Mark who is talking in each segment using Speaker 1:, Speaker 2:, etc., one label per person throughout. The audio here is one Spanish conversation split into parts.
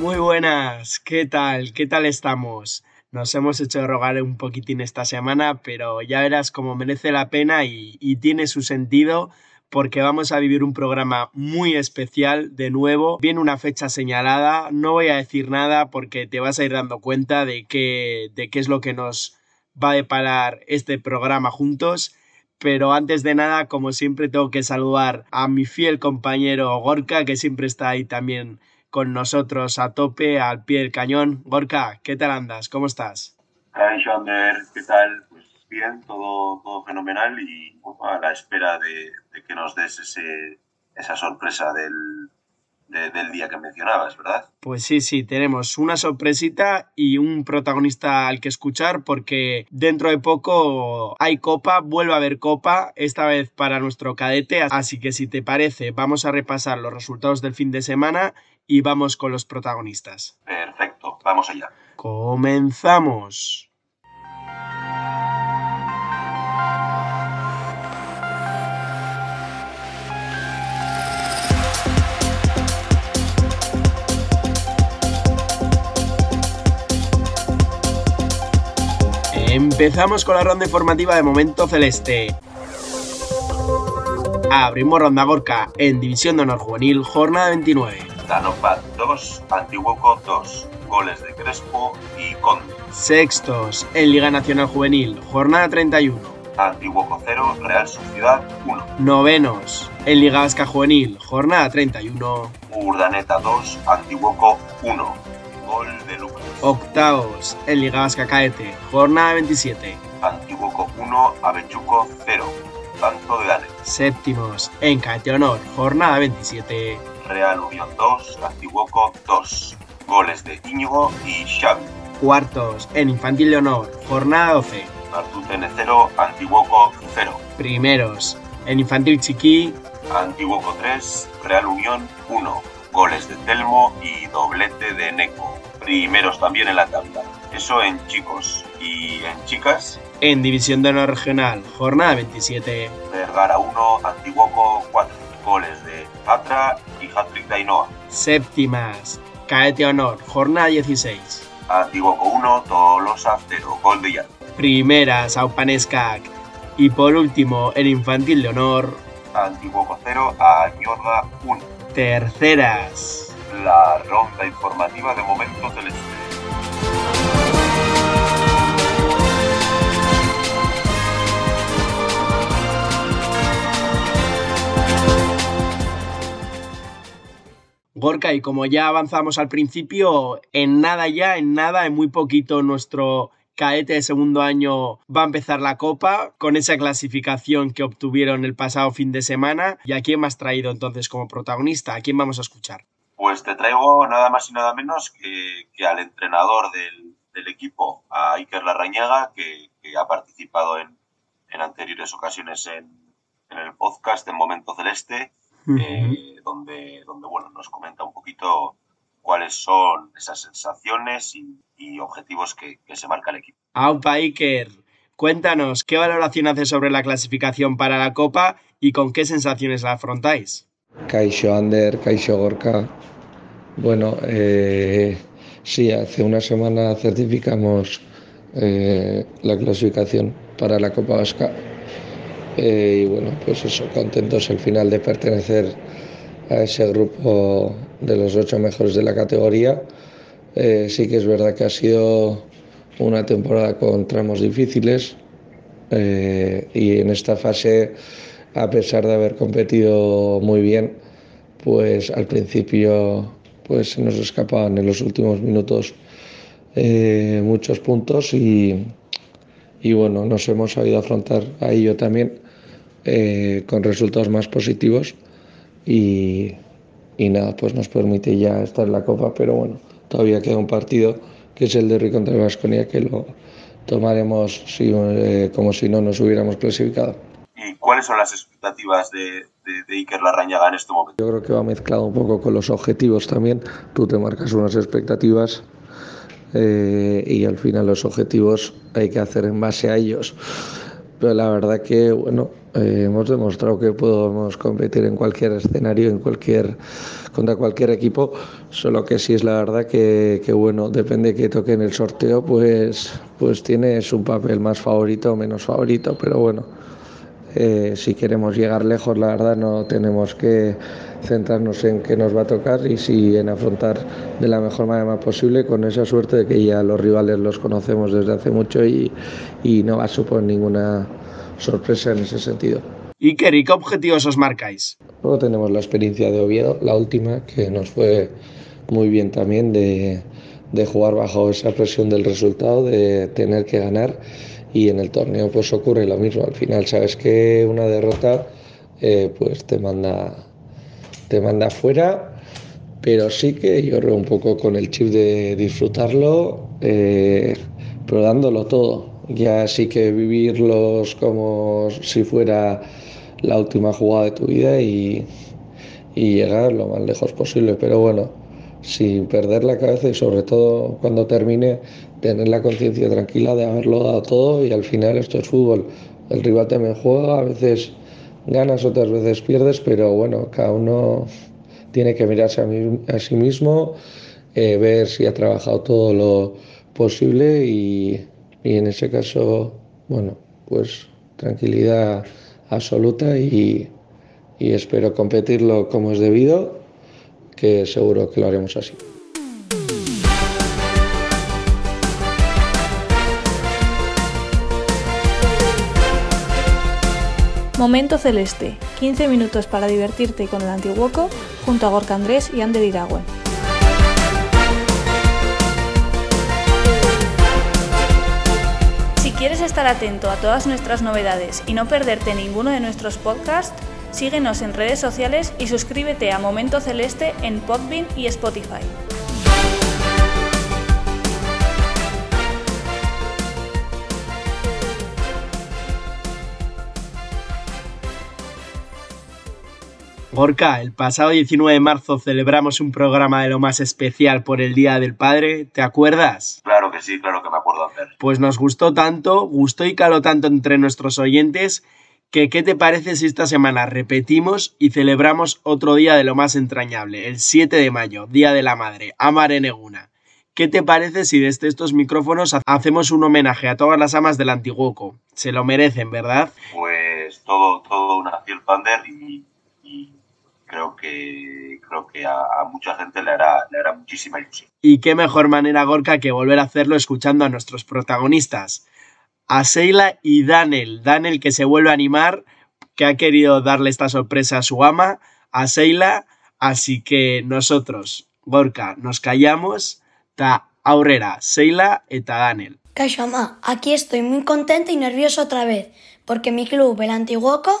Speaker 1: Muy buenas, ¿qué tal? ¿Qué tal estamos? Nos hemos hecho rogar un poquitín esta semana, pero ya verás cómo merece la pena y, y tiene su sentido porque vamos a vivir un programa muy especial de nuevo. Viene una fecha señalada, no voy a decir nada porque te vas a ir dando cuenta de qué, de qué es lo que nos va a deparar este programa juntos. Pero antes de nada, como siempre, tengo que saludar a mi fiel compañero Gorka, que siempre está ahí también con nosotros a tope, al pie del cañón. Gorka, ¿qué tal andas? ¿Cómo estás?
Speaker 2: Joander, ¿qué tal? Pues bien, todo, todo fenomenal y a la espera de, que nos des ese, esa sorpresa del, del día que mencionabas, ¿verdad?
Speaker 1: Pues sí, sí, tenemos una sorpresita y un protagonista al que escuchar porque dentro de poco hay copa, vuelve a haber copa, esta vez para nuestro cadete, así que si te parece vamos a repasar los resultados del fin de semana y vamos con los protagonistas.
Speaker 2: Perfecto, vamos allá.
Speaker 1: Comenzamos. Empezamos con la ronda informativa de Momento Celeste. Abrimos ronda Gorka en División de Honor Juvenil, jornada 29.
Speaker 2: Danopat 2, Antiguoco 2, goles de Crespo y Conde.
Speaker 1: Sextos en Liga Nacional Juvenil, jornada 31.
Speaker 2: Antiguoco 0, Real Sociedad 1.
Speaker 1: Novenos en Liga Vasca Juvenil, jornada 31.
Speaker 2: Urdaneta 2, Antiguoco 1, gol de Lucas.
Speaker 1: Octavos en Liga Vasca Caete, jornada 27.
Speaker 2: Antiguoco 1, Avechuco 0, tanto de Dane.
Speaker 1: Séptimos en Caete Honor, jornada 27.
Speaker 2: Real Unión 2, Antiguoco 2. Goles de Íñigo y Xavi.
Speaker 1: Cuartos en Infantil de Honor, jornada 12.
Speaker 2: Martutene 0, Antiguoco 0.
Speaker 1: Primeros en Infantil Chiquí.
Speaker 2: Antiguoco 3, Real Unión 1. Goles de Telmo y doblete de Neco. Primeros también en la tabla. Eso en chicos. ¿Y en chicas?
Speaker 1: En División de Honor Regional, jornada 27.
Speaker 2: Vergara 1, Antiguoco 4. Goles de Patra y Hattrick Dainoa.
Speaker 1: Séptimas, Caete Honor, jornada 16.
Speaker 2: Antiguoco 1, Tolosa 0, gol de Yan.
Speaker 1: Primeras, Aupanescac. Y por último, el Infantil de Honor.
Speaker 2: Antiguoco 0, Añorga 1.
Speaker 1: Terceras.
Speaker 2: La ronda informativa de Momento Celeste.
Speaker 1: Gorka, y como ya avanzamos al principio, en nada ya, en nada, en muy poquito nuestro caete de segundo año va a empezar la copa con esa clasificación que obtuvieron el pasado fin de semana. ¿Y a quién me has traído entonces como protagonista? ¿A quién vamos a escuchar?
Speaker 2: Pues te traigo nada más y nada menos que, al entrenador del, equipo, a Iker Larrañaga, que, ha participado en, anteriores ocasiones en, en el podcast en Momento Celeste eh, donde, donde bueno, nos comenta un poquito cuáles son esas sensaciones y, objetivos que, se marca el equipo.
Speaker 1: Aupa Iker, cuéntanos, ¿qué valoración haces sobre la clasificación para la Copa y con qué sensaciones la afrontáis?
Speaker 3: Kaisho Ander, Kaisho Gorka. Bueno, eh, sí, hace una semana certificamos eh, la clasificación para la Copa Vasca eh, y bueno, pues eso, contentos al final de pertenecer a ese grupo de los ocho mejores de la categoría. Eh, sí que es verdad que ha sido una temporada con tramos difíciles eh, y en esta fase, a pesar de haber competido muy bien, pues al principio pues se nos escapaban en los últimos minutos muchos puntos y, y bueno, nos hemos sabido afrontar a ello también eh, con resultados más positivos y, y nada, pues nos permite ya estar en la Copa, pero bueno, todavía queda un partido que es el de Rui contra Vasconia que lo tomaremos eh, como si no nos hubiéramos clasificado.
Speaker 2: ¿Y cuáles son las expectativas de, de, Iker Larrañaga en este momento?
Speaker 3: Yo creo que va mezclado un poco con los objetivos también. Tú te marcas unas expectativas eh, y al final los objetivos hay que hacer en base a ellos. Pero la verdad que, bueno, eh, hemos demostrado que podemos competir en cualquier escenario, en cualquier contra cualquier equipo, solo que sí es la verdad que, que bueno, depende que toque en el sorteo, pues, pues tiene su papel más favorito o menos favorito, pero bueno, eh, si queremos llegar lejos, la verdad no tenemos que centrarnos en qué nos va a tocar y sí en afrontar de la mejor manera posible con esa suerte de que ya los rivales los conocemos desde hace mucho y, y no va a suponer ninguna sorpresa en ese sentido.
Speaker 1: Iker, ¿y qué objetivos os marcáis?
Speaker 3: Luego tenemos la experiencia de Oviedo, la última, que nos fue muy bien también de, de jugar bajo esa presión del resultado, de tener que ganar y en el torneo pues ocurre lo mismo. Al final sabes que una derrota eh, pues te manda, te manda fuera, pero sí que yo creo un poco con el chip de disfrutarlo, eh, pero dándolo todo ya sí que vivirlos como si fuera la última jugada de tu vida y, llegar lo más lejos posible. Pero bueno, sin perder la cabeza y sobre todo cuando termine tener la conciencia tranquila de haberlo dado todo y al final esto es fútbol. El rival también juega, a veces ganas, otras veces pierdes, pero bueno, cada uno tiene que mirarse a, sí mismo, eh, ver si ha trabajado todo lo posible y, y en ese caso, bueno, pues tranquilidad absoluta y, y espero competirlo como es debido, que seguro que lo haremos así.
Speaker 4: Momento Celeste, 15 minutos para divertirte con el Antiguoco junto a Gorka Andrés y Ander Iragüe. quieres estar atento a todas nuestras novedades y no perderte ninguno de nuestros podcasts, síguenos en redes sociales y suscríbete a Momento Celeste en Podbean y Spotify.
Speaker 1: Gorka, el pasado 19 de marzo celebramos un programa de lo más especial por el Día del Padre, ¿te acuerdas?
Speaker 2: Claro que sí, claro que me acuerdo hacer.
Speaker 1: Pues nos gustó tanto, gustó y caló tanto entre nuestros oyentes que ¿qué te parece si esta semana repetimos y celebramos otro día de lo más entrañable, el 7 de mayo, Día de la Madre, Amare Neguna? ¿Qué te parece si desde estos micrófonos hacemos un homenaje a todas las amas del Antiguoco? Se lo merecen, ¿verdad?
Speaker 2: Pues todo, todo un acierto, Pander y creo que creo que a, mucha gente le hará, le hará muchísima ilusión.
Speaker 1: Y qué mejor manera, Gorka, que volver a hacerlo escuchando a nuestros protagonistas, a Seila y Daniel. Daniel que se vuelve a animar, que ha querido darle esta sorpresa a su ama, a Seila, así que nosotros, Gorka, nos callamos, ta aurrera, Seila eta Daniel.
Speaker 5: Aquí estoy muy contenta y nerviosa otra vez, porque mi club, el Antiguoco,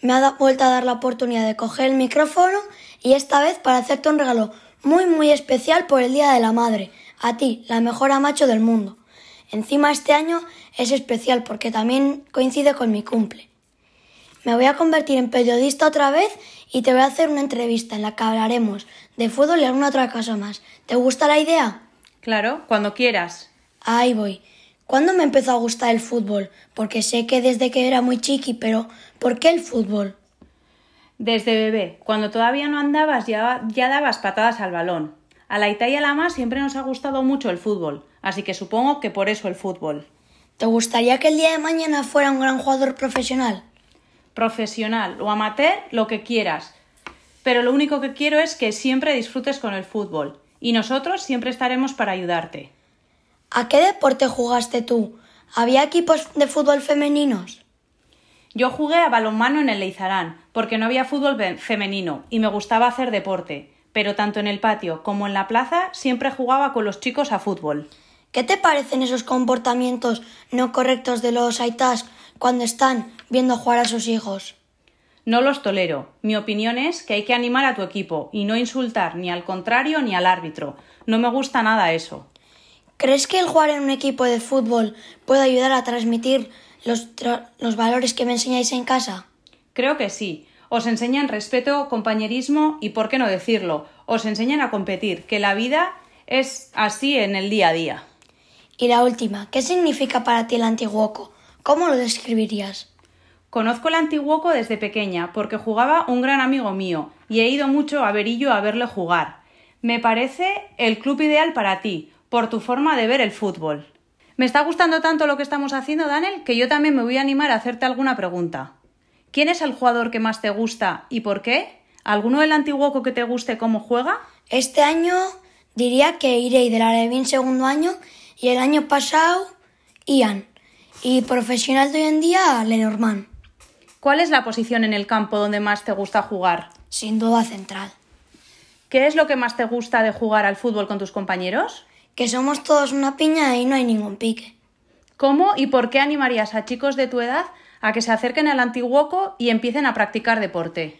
Speaker 5: me ha vuelto a dar la oportunidad de coger el micrófono y esta vez para hacerte un regalo muy muy especial por el Día de la Madre, a ti, la mejor amacho del mundo. Encima este año es especial porque también coincide con mi cumple. Me voy a convertir en periodista otra vez y te voy a hacer una entrevista en la que hablaremos de fútbol y alguna otra cosa más. ¿Te gusta la idea?
Speaker 6: Claro, cuando quieras.
Speaker 5: Ahí voy. ¿Cuándo me empezó a gustar el fútbol? Porque sé que desde que era muy chiqui, pero ¿por qué el fútbol?
Speaker 6: Desde bebé, cuando todavía no andabas ya, ya dabas patadas al balón. A la Ita y a la más siempre nos ha gustado mucho el fútbol, así que supongo que por eso el fútbol.
Speaker 5: ¿Te gustaría que el día de mañana fuera un gran jugador profesional?
Speaker 6: Profesional o amateur, lo que quieras. Pero lo único que quiero es que siempre disfrutes con el fútbol, y nosotros siempre estaremos para ayudarte.
Speaker 5: ¿A qué deporte jugaste tú? ¿Había equipos de fútbol femeninos?
Speaker 6: Yo jugué a balonmano en el Leizarán, porque no había fútbol femenino y me gustaba hacer deporte, pero tanto en el patio como en la plaza siempre jugaba con los chicos a fútbol.
Speaker 5: ¿Qué te parecen esos comportamientos no correctos de los aitas cuando están viendo jugar a sus hijos?
Speaker 6: No los tolero. Mi opinión es que hay que animar a tu equipo y no insultar ni al contrario ni al árbitro. No me gusta nada eso.
Speaker 5: ¿Crees que el jugar en un equipo de fútbol puede ayudar a transmitir los, los valores que me enseñáis en casa?
Speaker 6: Creo que sí. Os enseñan respeto, compañerismo y, por qué no decirlo, os enseñan a competir, que la vida es así en el día a día.
Speaker 5: Y la última, ¿qué significa para ti el antiguoco? ¿Cómo lo describirías?
Speaker 6: Conozco el Antiguoco desde pequeña porque jugaba un gran amigo mío y he ido mucho a Berillo a verle jugar. Me parece el club ideal para ti, por tu forma de ver el fútbol. Me está gustando tanto lo que estamos haciendo, Daniel, que yo también me voy a animar a hacerte alguna pregunta. ¿Quién es el jugador que más te gusta y por qué? ¿Alguno del Antiguoco que te guste cómo juega?
Speaker 5: Este año diría que iré del Alevín segundo año y el año pasado Ian. Y profesional de hoy en día Lenormand.
Speaker 6: ¿Cuál es la posición en el campo donde más te gusta jugar?
Speaker 5: Sin duda central.
Speaker 6: ¿Qué es lo que más te gusta de jugar al fútbol con tus compañeros?
Speaker 5: Que somos todos una piña y no hay ningún pique.
Speaker 6: ¿Cómo y por qué animarías a chicos de tu edad a que se acerquen al Antiguoco y empiecen a practicar deporte?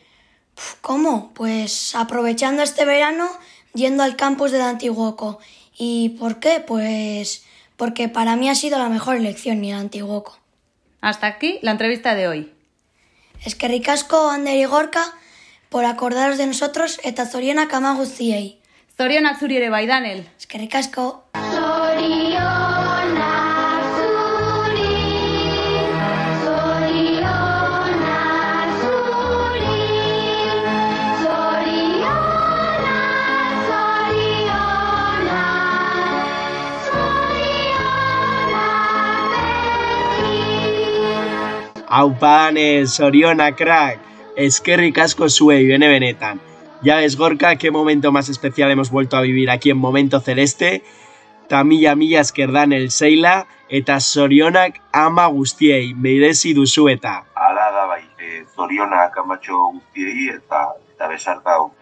Speaker 5: ¿Cómo? Pues aprovechando este verano yendo al campus del Antiguoco. ¿Y por qué? Pues porque para mí ha sido la mejor elección el Antiguoco.
Speaker 6: Hasta aquí la entrevista de hoy.
Speaker 5: Es que ricasco Ander y Gorka por acordaros de nosotros eta zorionak ama guztiei.
Speaker 6: Zorionak zuri ere bai, Daniel.
Speaker 5: Es que ricasco.
Speaker 1: Aupanes, Soriona, crack. Eskerrik asko zuei, bene benetan. Ya ves, Gorka, qué momento más especial hemos vuelto a vivir aquí en Momento Celeste. Tamilla mila eskerdan el Seila, eta Sorionak ama guztiei, meirezi duzu eta.
Speaker 2: Ala da bai, e, zorionak amatxo guztiei eta, eta besarkau.